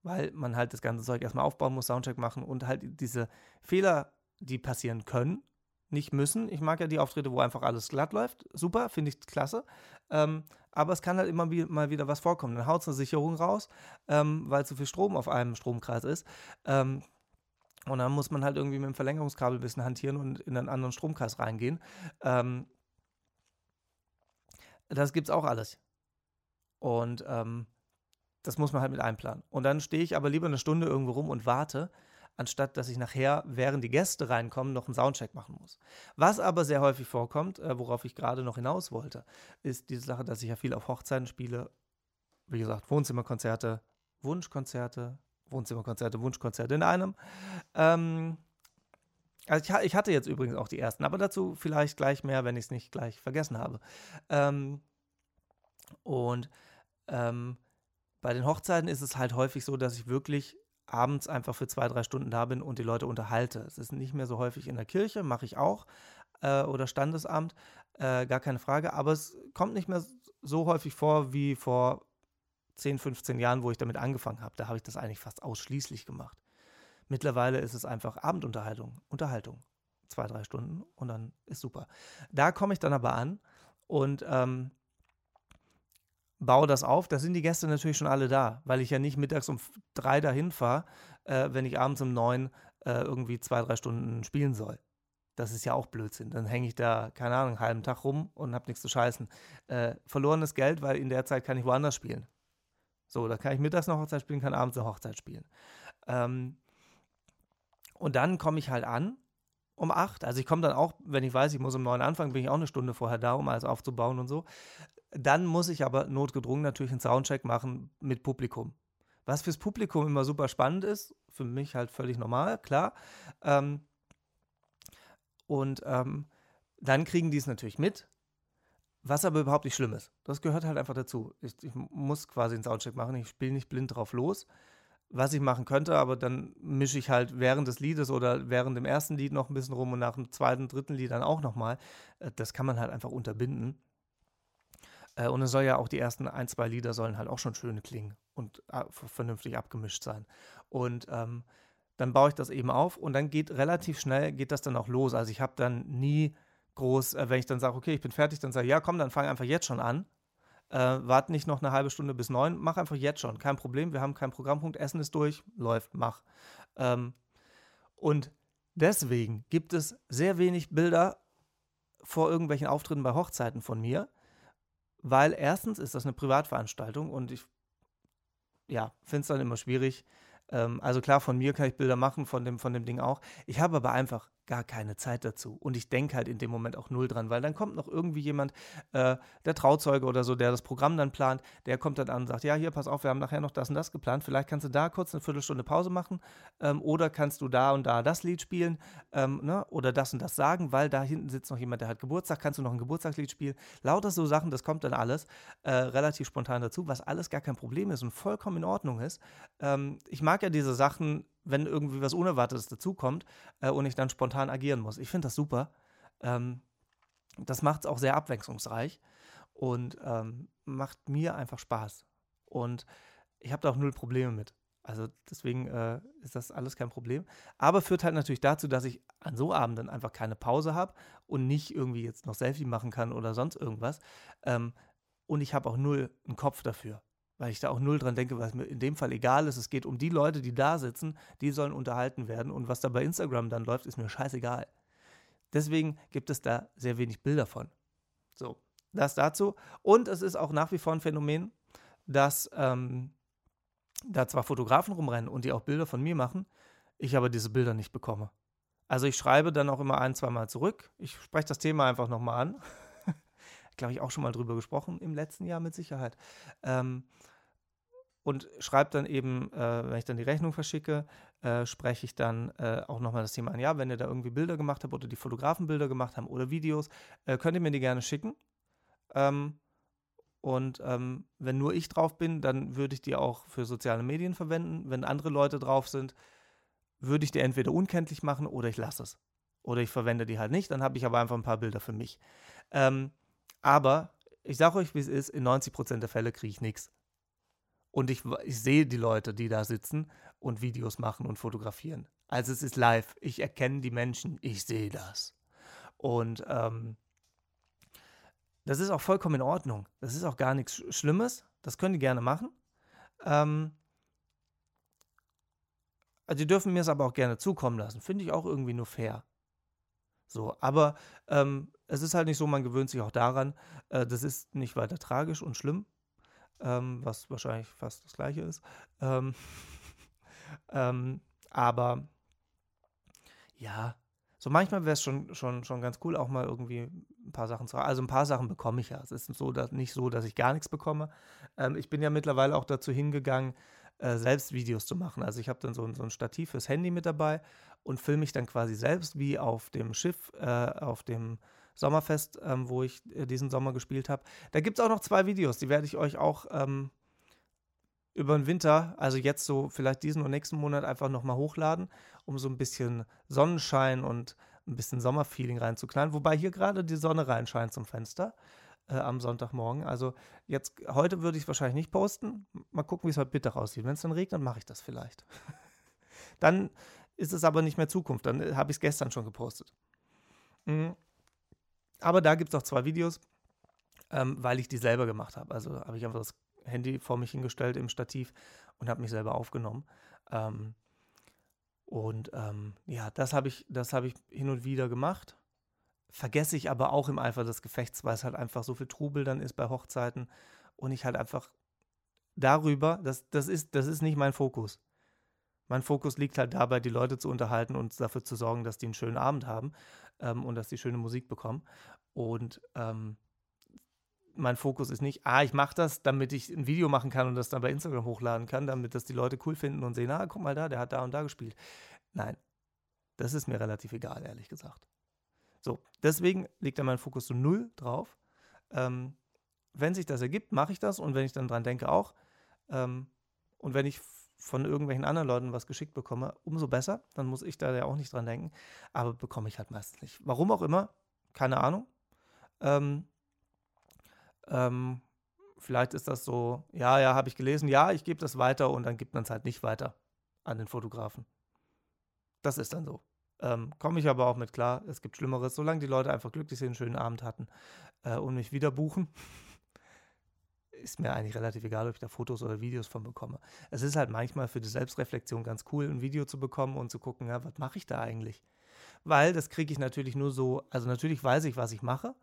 Weil man halt das ganze Zeug erstmal aufbauen muss, Soundcheck machen und halt diese Fehler, die passieren können, nicht müssen. Ich mag ja die Auftritte, wo einfach alles glatt läuft. Super, finde ich klasse. Ähm, aber es kann halt immer wie, mal wieder was vorkommen. Dann haut es eine Sicherung raus, ähm, weil zu viel Strom auf einem Stromkreis ist. Ähm, und dann muss man halt irgendwie mit dem Verlängerungskabel ein bisschen hantieren und in einen anderen Stromkreis reingehen. Ähm, das es auch alles. Und ähm, das muss man halt mit einplanen. Und dann stehe ich aber lieber eine Stunde irgendwo rum und warte, anstatt dass ich nachher, während die Gäste reinkommen, noch einen Soundcheck machen muss. Was aber sehr häufig vorkommt, äh, worauf ich gerade noch hinaus wollte, ist diese Sache, dass ich ja viel auf Hochzeiten spiele. Wie gesagt, Wohnzimmerkonzerte, Wunschkonzerte, Wohnzimmerkonzerte, Wunschkonzerte in einem. Ähm, also ich, ich, hatte jetzt übrigens auch die ersten, aber dazu vielleicht gleich mehr, wenn ich es nicht gleich vergessen habe. Ähm, und ähm, bei den Hochzeiten ist es halt häufig so, dass ich wirklich abends einfach für zwei, drei Stunden da bin und die Leute unterhalte. Es ist nicht mehr so häufig in der Kirche, mache ich auch, äh, oder Standesamt, äh, gar keine Frage, aber es kommt nicht mehr so häufig vor wie vor 10, 15 Jahren, wo ich damit angefangen habe. Da habe ich das eigentlich fast ausschließlich gemacht. Mittlerweile ist es einfach Abendunterhaltung, Unterhaltung. Zwei, drei Stunden und dann ist super. Da komme ich dann aber an und ähm, baue das auf. Da sind die Gäste natürlich schon alle da, weil ich ja nicht mittags um drei dahin fahre, äh, wenn ich abends um neun äh, irgendwie zwei, drei Stunden spielen soll. Das ist ja auch Blödsinn. Dann hänge ich da, keine Ahnung, einen halben Tag rum und habe nichts zu scheißen. Äh, verlorenes Geld, weil in der Zeit kann ich woanders spielen. So, da kann ich mittags eine Hochzeit spielen, kann abends eine Hochzeit spielen. Ähm, und dann komme ich halt an um acht. Also ich komme dann auch, wenn ich weiß, ich muss um neun anfangen, bin ich auch eine Stunde vorher da, um alles aufzubauen und so. Dann muss ich aber notgedrungen natürlich einen Soundcheck machen mit Publikum. Was fürs Publikum immer super spannend ist, für mich halt völlig normal, klar. Ähm, und ähm, dann kriegen die es natürlich mit, was aber überhaupt nicht schlimm ist. Das gehört halt einfach dazu. Ich, ich muss quasi einen Soundcheck machen, ich spiele nicht blind drauf los. Was ich machen könnte, aber dann mische ich halt während des Liedes oder während dem ersten Lied noch ein bisschen rum und nach dem zweiten, dritten Lied dann auch nochmal. Äh, das kann man halt einfach unterbinden. Äh, und es soll ja auch die ersten ein, zwei Lieder sollen halt auch schon schön klingen und äh, vernünftig abgemischt sein. Und ähm, dann baue ich das eben auf und dann geht relativ schnell, geht das dann auch los. Also ich habe dann nie groß, äh, wenn ich dann sage, okay, ich bin fertig, dann sage ich, ja komm, dann fang einfach jetzt schon an. Äh, warte nicht noch eine halbe Stunde bis neun, mach einfach jetzt schon, kein Problem, wir haben keinen Programmpunkt, Essen ist durch, läuft, mach. Ähm, und deswegen gibt es sehr wenig Bilder vor irgendwelchen Auftritten bei Hochzeiten von mir, weil erstens ist das eine Privatveranstaltung und ich ja, finde es dann immer schwierig. Ähm, also klar, von mir kann ich Bilder machen, von dem, von dem Ding auch. Ich habe aber einfach gar keine Zeit dazu. Und ich denke halt in dem Moment auch null dran, weil dann kommt noch irgendwie jemand, äh, der Trauzeuge oder so, der das Programm dann plant, der kommt dann an und sagt, ja, hier, pass auf, wir haben nachher noch das und das geplant, vielleicht kannst du da kurz eine Viertelstunde Pause machen ähm, oder kannst du da und da das Lied spielen ähm, ne? oder das und das sagen, weil da hinten sitzt noch jemand, der hat Geburtstag, kannst du noch ein Geburtstagslied spielen. Lauter so Sachen, das kommt dann alles äh, relativ spontan dazu, was alles gar kein Problem ist und vollkommen in Ordnung ist. Ähm, ich mag ja diese Sachen wenn irgendwie was Unerwartetes dazukommt äh, und ich dann spontan agieren muss. Ich finde das super. Ähm, das macht es auch sehr abwechslungsreich und ähm, macht mir einfach Spaß. Und ich habe da auch null Probleme mit. Also deswegen äh, ist das alles kein Problem. Aber führt halt natürlich dazu, dass ich an so Abenden einfach keine Pause habe und nicht irgendwie jetzt noch Selfie machen kann oder sonst irgendwas. Ähm, und ich habe auch null einen Kopf dafür weil ich da auch null dran denke, was mir in dem Fall egal ist. Es geht um die Leute, die da sitzen, die sollen unterhalten werden und was da bei Instagram dann läuft, ist mir scheißegal. Deswegen gibt es da sehr wenig Bilder von. So, das dazu. Und es ist auch nach wie vor ein Phänomen, dass ähm, da zwar Fotografen rumrennen und die auch Bilder von mir machen, ich aber diese Bilder nicht bekomme. Also ich schreibe dann auch immer ein, zweimal zurück. Ich spreche das Thema einfach nochmal an. Glaube ich, auch schon mal drüber gesprochen im letzten Jahr mit Sicherheit. Ähm, und schreibe dann eben, äh, wenn ich dann die Rechnung verschicke, äh, spreche ich dann äh, auch nochmal das Thema an. Ja, wenn ihr da irgendwie Bilder gemacht habt oder die Fotografen Bilder gemacht haben oder Videos, äh, könnt ihr mir die gerne schicken. Ähm, und ähm, wenn nur ich drauf bin, dann würde ich die auch für soziale Medien verwenden. Wenn andere Leute drauf sind, würde ich die entweder unkenntlich machen oder ich lasse es. Oder ich verwende die halt nicht, dann habe ich aber einfach ein paar Bilder für mich. Ähm, aber ich sage euch, wie es ist, in 90% der Fälle kriege ich nichts. Und ich, ich sehe die Leute, die da sitzen und Videos machen und fotografieren. Also es ist live. Ich erkenne die Menschen. Ich sehe das. Und ähm, das ist auch vollkommen in Ordnung. Das ist auch gar nichts Schlimmes. Das können die gerne machen. Ähm, also die dürfen mir es aber auch gerne zukommen lassen. Finde ich auch irgendwie nur fair. So, aber ähm, es ist halt nicht so, man gewöhnt sich auch daran. Äh, das ist nicht weiter tragisch und schlimm. ähm, was wahrscheinlich fast das gleiche ist. Ähm, ähm, aber ja, so manchmal wäre es schon, schon, schon ganz cool, auch mal irgendwie ein paar Sachen zu haben. Also ein paar Sachen bekomme ich ja. Es ist so, dass, nicht so, dass ich gar nichts bekomme. Ähm, ich bin ja mittlerweile auch dazu hingegangen, äh, selbst Videos zu machen. Also ich habe dann so, so ein Stativ fürs Handy mit dabei und filme mich dann quasi selbst, wie auf dem Schiff, äh, auf dem Sommerfest, ähm, wo ich äh, diesen Sommer gespielt habe. Da gibt es auch noch zwei Videos, die werde ich euch auch ähm, über den Winter, also jetzt so vielleicht diesen und nächsten Monat einfach nochmal hochladen, um so ein bisschen Sonnenschein und ein bisschen Sommerfeeling reinzuknallen. Wobei hier gerade die Sonne reinscheint zum Fenster äh, am Sonntagmorgen. Also jetzt, heute würde ich es wahrscheinlich nicht posten. Mal gucken, wie es heute Mittag aussieht. Wenn es dann regnet, mache ich das vielleicht. dann ist es aber nicht mehr Zukunft. Dann äh, habe ich es gestern schon gepostet. Mhm. Aber da gibt es auch zwei Videos, ähm, weil ich die selber gemacht habe. Also habe ich einfach das Handy vor mich hingestellt im Stativ und habe mich selber aufgenommen. Ähm, und ähm, ja, das habe ich, das ich hin und wieder gemacht. Vergesse ich aber auch im Eifer des Gefechts, weil es halt einfach so viel Trubel dann ist bei Hochzeiten und ich halt einfach darüber, das, das, ist, das ist nicht mein Fokus. Mein Fokus liegt halt dabei, die Leute zu unterhalten und dafür zu sorgen, dass die einen schönen Abend haben ähm, und dass die schöne Musik bekommen. Und ähm, mein Fokus ist nicht, ah, ich mache das, damit ich ein Video machen kann und das dann bei Instagram hochladen kann, damit das die Leute cool finden und sehen, ah, guck mal da, der hat da und da gespielt. Nein, das ist mir relativ egal, ehrlich gesagt. So, deswegen liegt da mein Fokus so null drauf. Ähm, wenn sich das ergibt, mache ich das und wenn ich dann dran denke, auch. Ähm, und wenn ich von irgendwelchen anderen Leuten was geschickt bekomme, umso besser. Dann muss ich da ja auch nicht dran denken. Aber bekomme ich halt meistens nicht. Warum auch immer, keine Ahnung. Ähm, ähm, vielleicht ist das so, ja, ja, habe ich gelesen, ja, ich gebe das weiter und dann gibt man es halt nicht weiter an den Fotografen. Das ist dann so. Ähm, Komme ich aber auch mit klar, es gibt Schlimmeres, solange die Leute einfach glücklich sind, einen schönen Abend hatten äh, und mich wieder buchen. Ist mir eigentlich relativ egal, ob ich da Fotos oder Videos von bekomme. Es ist halt manchmal für die Selbstreflexion ganz cool, ein Video zu bekommen und zu gucken, ja, was mache ich da eigentlich? Weil das kriege ich natürlich nur so, also natürlich weiß ich, was ich mache,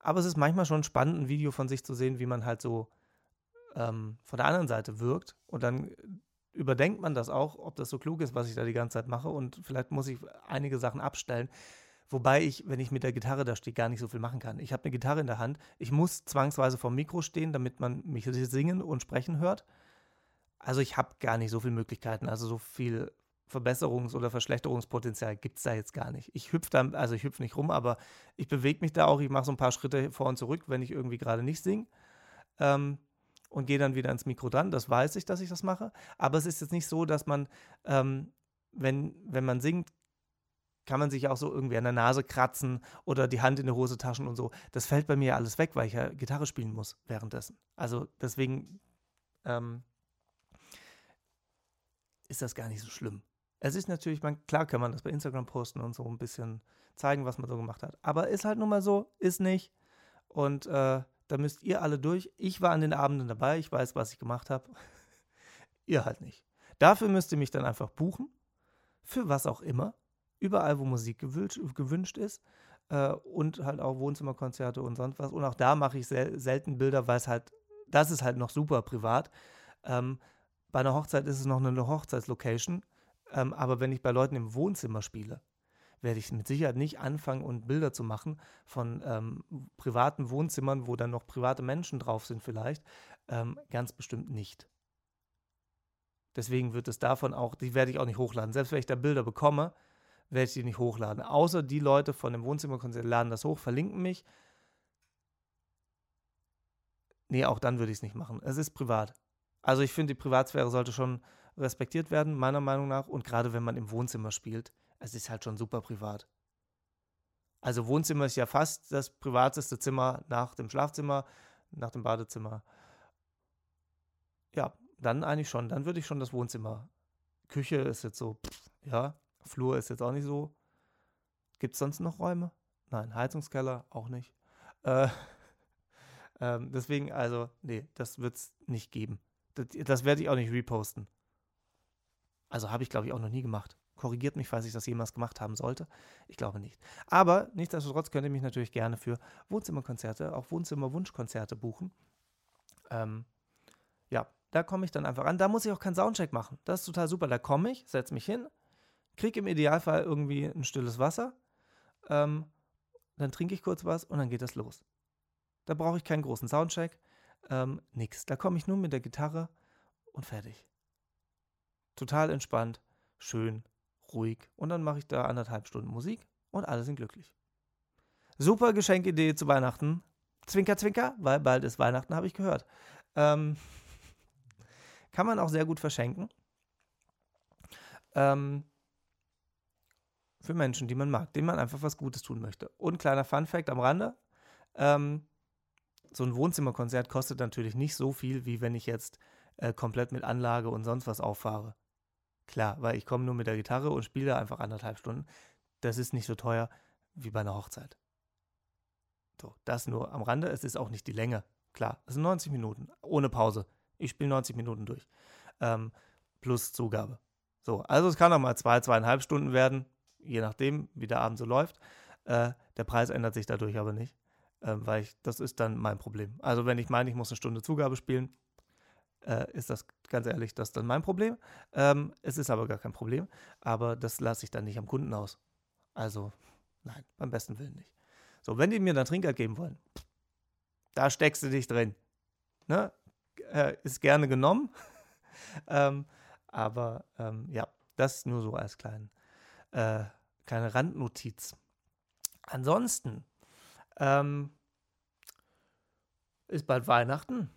aber es ist manchmal schon spannend, ein Video von sich zu sehen, wie man halt so ähm, von der anderen Seite wirkt. Und dann überdenkt man das auch, ob das so klug ist, was ich da die ganze Zeit mache. Und vielleicht muss ich einige Sachen abstellen. Wobei ich, wenn ich mit der Gitarre da stehe, gar nicht so viel machen kann. Ich habe eine Gitarre in der Hand. Ich muss zwangsweise vom Mikro stehen, damit man mich singen und sprechen hört. Also ich habe gar nicht so viele Möglichkeiten. Also so viel Verbesserungs- oder Verschlechterungspotenzial gibt es da jetzt gar nicht. Ich hüpfe da, also ich hüpfe nicht rum, aber ich bewege mich da auch. Ich mache so ein paar Schritte vor und zurück, wenn ich irgendwie gerade nicht singe. Ähm, und gehe dann wieder ins Mikro dran. Das weiß ich, dass ich das mache. Aber es ist jetzt nicht so, dass man, ähm, wenn, wenn man singt, kann man sich auch so irgendwie an der Nase kratzen oder die Hand in die Hosetaschen und so. Das fällt bei mir alles weg, weil ich ja Gitarre spielen muss währenddessen. Also deswegen ähm, ist das gar nicht so schlimm. Es ist natürlich, man, klar kann man das bei Instagram posten und so ein bisschen zeigen, was man so gemacht hat. Aber ist halt nun mal so, ist nicht. Und äh, da müsst ihr alle durch. Ich war an den Abenden dabei, ich weiß, was ich gemacht habe. ihr halt nicht. Dafür müsst ihr mich dann einfach buchen. Für was auch immer. Überall, wo Musik gewünscht, ist. Äh, und halt auch Wohnzimmerkonzerte und sonst was. Und auch da mache ich sel selten Bilder, weil es halt, das ist halt noch super privat. Ähm, bei einer Hochzeit ist es noch eine Hochzeitslocation. Ähm, aber wenn ich bei Leuten im Wohnzimmer spiele, werde ich mit Sicherheit nicht anfangen und Bilder zu machen von ähm, privaten Wohnzimmern, wo dann noch private Menschen drauf sind vielleicht. Ähm, ganz bestimmt nicht. Deswegen wird es davon auch, die werde ich auch nicht hochladen. Selbst wenn ich da Bilder bekomme, werde ich die nicht hochladen. Außer die Leute von dem Wohnzimmerkonzert laden das hoch, verlinken mich. Nee, auch dann würde ich es nicht machen. Es ist privat. Also ich finde, die Privatsphäre sollte schon respektiert werden, meiner Meinung nach. Und gerade wenn man im Wohnzimmer spielt, es ist halt schon super privat. Also Wohnzimmer ist ja fast das privateste Zimmer nach dem Schlafzimmer, nach dem Badezimmer. Ja, dann eigentlich schon. Dann würde ich schon das Wohnzimmer. Küche ist jetzt so, pff, ja. Flur ist jetzt auch nicht so. Gibt es sonst noch Räume? Nein, Heizungskeller auch nicht. Äh, ähm, deswegen, also, nee, das wird es nicht geben. Das, das werde ich auch nicht reposten. Also habe ich, glaube ich, auch noch nie gemacht. Korrigiert mich, falls ich das jemals gemacht haben sollte. Ich glaube nicht. Aber nichtsdestotrotz könnt ihr mich natürlich gerne für Wohnzimmerkonzerte, auch Wohnzimmerwunschkonzerte buchen. ähm, ja, da komme ich dann einfach an. Da muss ich auch keinen Soundcheck machen. Das ist total super. Da komme ich, setze mich hin, kriege im Idealfall irgendwie ein stilles Wasser, ähm, dann trinke ich kurz was und dann geht das los. Da brauche ich keinen großen Soundcheck, ähm, nix. Da komme ich nur mit der Gitarre und fertig. Total entspannt, schön, ruhig. Und dann mache ich da anderthalb Stunden Musik und alle sind glücklich. Super Geschenkidee zu Weihnachten. Zwinker, zwinker, weil bald ist Weihnachten, habe ich gehört. Ähm, kann man auch sehr gut verschenken. Ähm, für Menschen, die man mag, denen man einfach was Gutes tun möchte. Und kleiner Fun-Fact am Rande: ähm, So ein Wohnzimmerkonzert kostet natürlich nicht so viel, wie wenn ich jetzt äh, komplett mit Anlage und sonst was auffahre. Klar, weil ich komme nur mit der Gitarre und spiele einfach anderthalb Stunden. Das ist nicht so teuer wie bei einer Hochzeit. So, das nur am Rande. Es ist auch nicht die Länge. Klar, es sind 90 Minuten, ohne Pause. Ich spiele 90 Minuten durch. Ähm, plus Zugabe. So, also es kann auch mal zwei, zweieinhalb Stunden werden, je nachdem, wie der Abend so läuft. Äh, der Preis ändert sich dadurch aber nicht, äh, weil ich, das ist dann mein Problem. Also wenn ich meine, ich muss eine Stunde Zugabe spielen, äh, ist das ganz ehrlich, das dann mein Problem. Ähm, es ist aber gar kein Problem, aber das lasse ich dann nicht am Kunden aus. Also nein, beim besten Willen nicht. So, wenn die mir dann Trinkgeld geben wollen, da steckst du dich drin. Ne? Äh, ist gerne genommen. ähm, aber ähm, ja, das nur so als kleinen, äh, kleine Randnotiz. Ansonsten ähm, ist bald Weihnachten,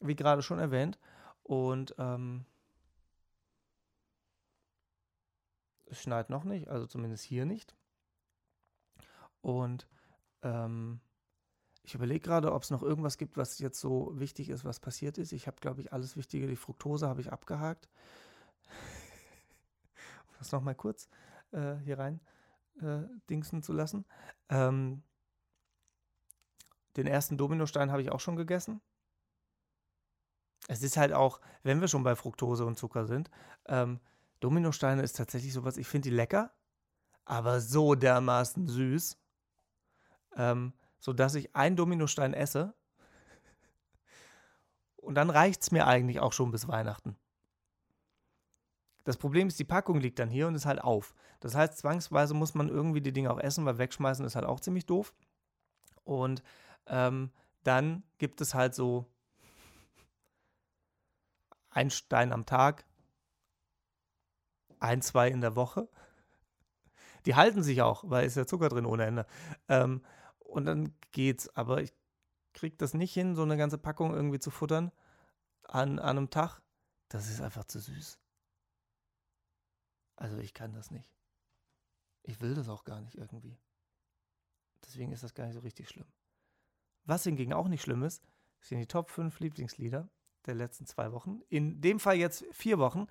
wie gerade schon erwähnt. Und ähm, es schneit noch nicht, also zumindest hier nicht. Und ähm, ich überlege gerade, ob es noch irgendwas gibt, was jetzt so wichtig ist, was passiert ist. Ich habe, glaube ich, alles Wichtige. Die Fructose habe ich abgehakt. Das nochmal kurz äh, hier rein äh, dingsen zu lassen. Ähm, den ersten Dominostein habe ich auch schon gegessen. Es ist halt auch, wenn wir schon bei Fructose und Zucker sind, ähm, Dominosteine ist tatsächlich sowas, ich finde die lecker, aber so dermaßen süß ähm, sodass ich einen Dominostein esse. Und dann reicht es mir eigentlich auch schon bis Weihnachten. Das Problem ist, die Packung liegt dann hier und ist halt auf. Das heißt, zwangsweise muss man irgendwie die Dinge auch essen, weil wegschmeißen ist halt auch ziemlich doof. Und ähm, dann gibt es halt so ein Stein am Tag, ein, zwei in der Woche. Die halten sich auch, weil ist ja Zucker drin ohne Ende. Ähm, und dann geht's. Aber ich krieg das nicht hin, so eine ganze Packung irgendwie zu futtern an, an einem Tag. Das ist einfach zu süß. Also ich kann das nicht. Ich will das auch gar nicht irgendwie. Deswegen ist das gar nicht so richtig schlimm. Was hingegen auch nicht schlimm ist, sind die Top 5 Lieblingslieder der letzten zwei Wochen. In dem Fall jetzt vier Wochen,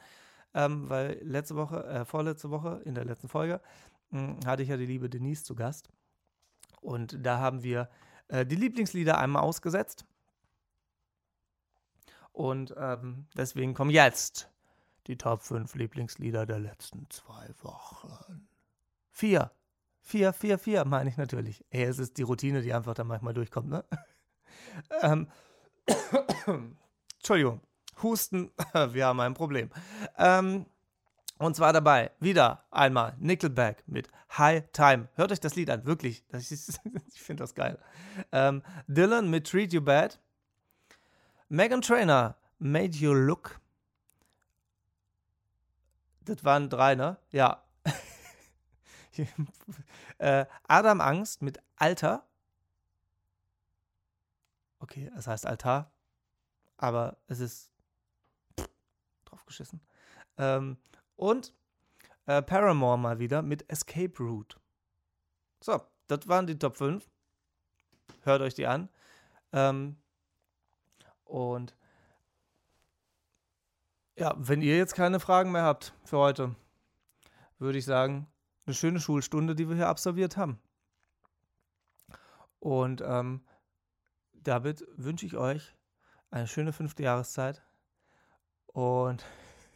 ähm, weil letzte Woche, äh, vorletzte Woche, in der letzten Folge, mh, hm, hatte ich ja die liebe Denise zu Gast. Und da haben wir äh, die Lieblingslieder einmal ausgesetzt. Und ähm, deswegen kommen jetzt die Top 5 Lieblingslieder der letzten zwei Wochen. Vier. Vier, vier, vier, meine ich natürlich. Ey, es ist die Routine, die einfach da manchmal durchkommt, ne? ähm, Entschuldigung. Husten, wir haben ein Problem. Ähm, und zwar dabei wieder einmal Nickelback mit High Time. Hört euch das Lied an, wirklich. Ist, ich finde das geil. Ähm, Dylan mit Treat You Bad. Megan Trainer, Made You Look. Das waren drei, ne? Ja. äh, Adam Angst mit Alter. Okay, es heißt Altar. Aber es ist draufgeschissen. Ähm, und äh, Paramore mal wieder mit Escape Route. So, das waren die Top 5. Hört euch die an. Ähm, und ja, wenn ihr jetzt keine Fragen mehr habt für heute, würde ich sagen, eine schöne Schulstunde, die wir hier absolviert haben. Und ähm, damit wünsche ich euch eine schöne fünfte Jahreszeit. Und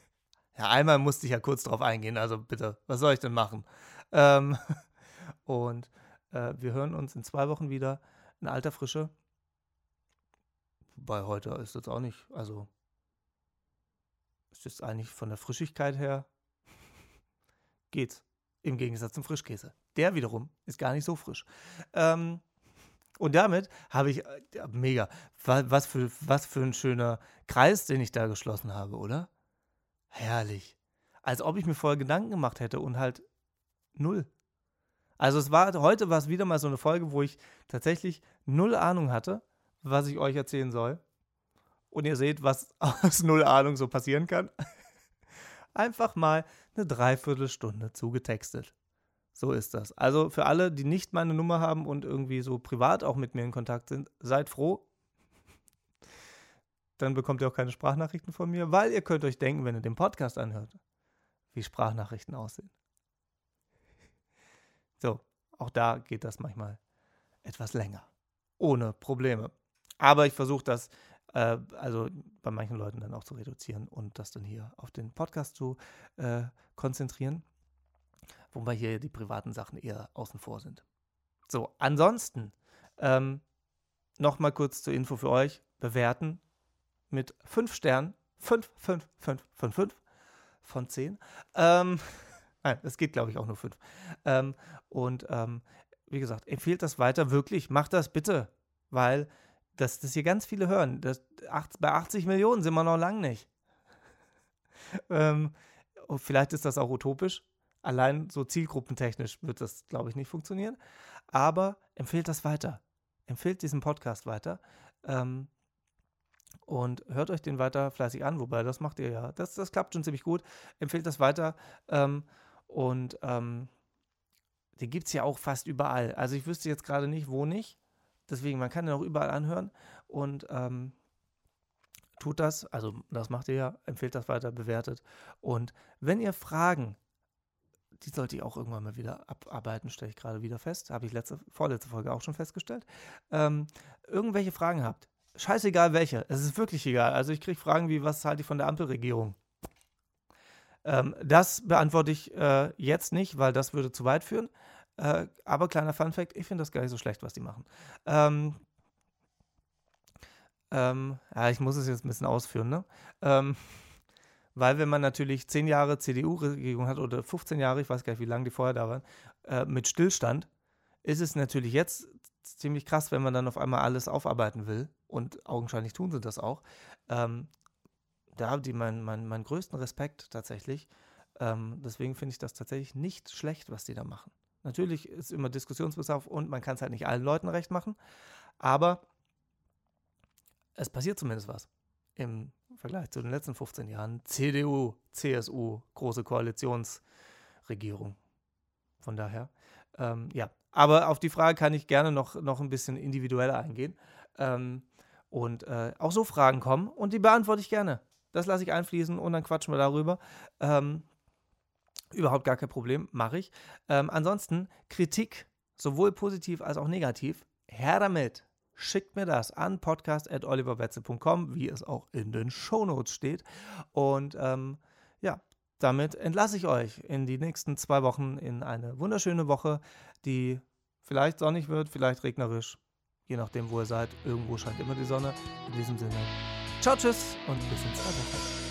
ja, einmal musste ich ja kurz drauf eingehen, also bitte, was soll ich denn machen? Ähm, und äh, wir hören uns in zwei Wochen wieder in alter Frische. Bei heute ist das auch nicht, also ist das eigentlich von der Frischigkeit her geht's. Im Gegensatz zum Frischkäse. Der wiederum ist gar nicht so frisch. Ähm, und damit habe ich, äh, ja, mega, was für, was für ein schöner Kreis, den ich da geschlossen habe, oder? Herrlich. Als ob ich mir vorher Gedanken gemacht hätte und halt null. Also es war, heute war es wieder mal so eine Folge, wo ich tatsächlich null Ahnung hatte, was ich euch erzählen soll. Und ihr seht, was aus null Ahnung so passieren kann. Einfach mal eine Dreiviertelstunde zugetextet. So ist das. Also für alle, die nicht meine Nummer haben und irgendwie so privat auch mit mir in Kontakt sind, seid froh. Dann bekommt ihr auch keine Sprachnachrichten von mir, weil ihr könnt euch denken, wenn ihr den Podcast anhört, wie Sprachnachrichten aussehen. So, auch da geht das manchmal etwas länger. Ohne Probleme. Aber ich versuche das äh, also bei manchen Leuten dann auch zu reduzieren und das dann hier auf den Podcast zu äh, konzentrieren wobei hier die privaten Sachen eher außen vor sind. So, ansonsten ähm, nochmal kurz zur Info für euch. Bewerten mit 5 Sternen. 5, 5, 5, 5, 5 von 10. Ähm, nein, es geht, glaube ich, auch nur 5. Ähm, und ähm, wie gesagt, empfehlt das weiter, wirklich, macht das bitte, weil das, das hier ganz viele hören. Das, acht, bei 80 Millionen sind wir noch lang nicht. ähm, vielleicht ist das auch utopisch, Allein so zielgruppentechnisch wird das, glaube ich, nicht funktionieren. Aber empfehlt das weiter. Empfehlt diesen Podcast weiter. Ähm, und hört euch den weiter fleißig an, wobei das macht ihr ja. Das, das klappt schon ziemlich gut. Empfehlt das weiter. Ähm, und ähm, den gibt es ja auch fast überall. Also ich wüsste jetzt gerade nicht, wo nicht. Deswegen, man kann den auch überall anhören. Und ähm, tut das. Also das macht ihr ja. Empfehlt das weiter, bewertet. Und wenn ihr Fragen die sollte ich auch irgendwann mal wieder abarbeiten, stelle ich gerade wieder fest. Habe ich letzte, vorletzte Folge auch schon festgestellt. Ähm, irgendwelche Fragen habt, scheißegal welche, es ist wirklich egal. Also ich kriege Fragen wie, was halte ich von der Ampelregierung? Ähm, das beantworte ich äh, jetzt nicht, weil das würde zu weit führen. Äh, aber kleiner Fun-Fact: Ich finde das gar nicht so schlecht, was die machen. Ähm, ähm, ja, ich muss es jetzt ein bisschen ausführen, ne? Ähm, weil wenn man natürlich zehn Jahre CDU-Regierung hat oder 15 Jahre, ich weiß gar nicht, wie lange die vorher da waren, äh, mit Stillstand, ist es natürlich jetzt ziemlich krass, wenn man dann auf einmal alles aufarbeiten will. Und augenscheinlich tun sie das auch. Ähm, da habe ich meinen mein, mein größten Respekt tatsächlich. Ähm, deswegen finde ich das tatsächlich nicht schlecht, was die da machen. Natürlich ist immer Diskussionsbedarf und man kann es halt nicht allen Leuten recht machen. Aber es passiert zumindest was im Vergleich zu den letzten 15 Jahren CDU, CSU, große Koalitionsregierung. Von daher, ähm, ja. Aber auf die Frage kann ich gerne noch, noch ein bisschen individueller eingehen. Ähm, und äh, auch so Fragen kommen und die beantworte ich gerne. Das lasse ich einfließen und dann quatschen wir darüber. Ähm, überhaupt gar kein Problem, mache ich. Ähm, ansonsten Kritik, sowohl positiv als auch negativ, her damit schickt mir das an podcast.oliverwetze.com, wie es auch in den Shownotes steht. Und ähm, ja, damit entlasse ich euch in die nächsten zwei Wochen in eine wunderschöne Woche, die vielleicht sonnig wird, vielleicht regnerisch, je nachdem, wo ihr seid. Irgendwo scheint immer die Sonne. In diesem Sinne, ciao, tschüss und bis in zwei.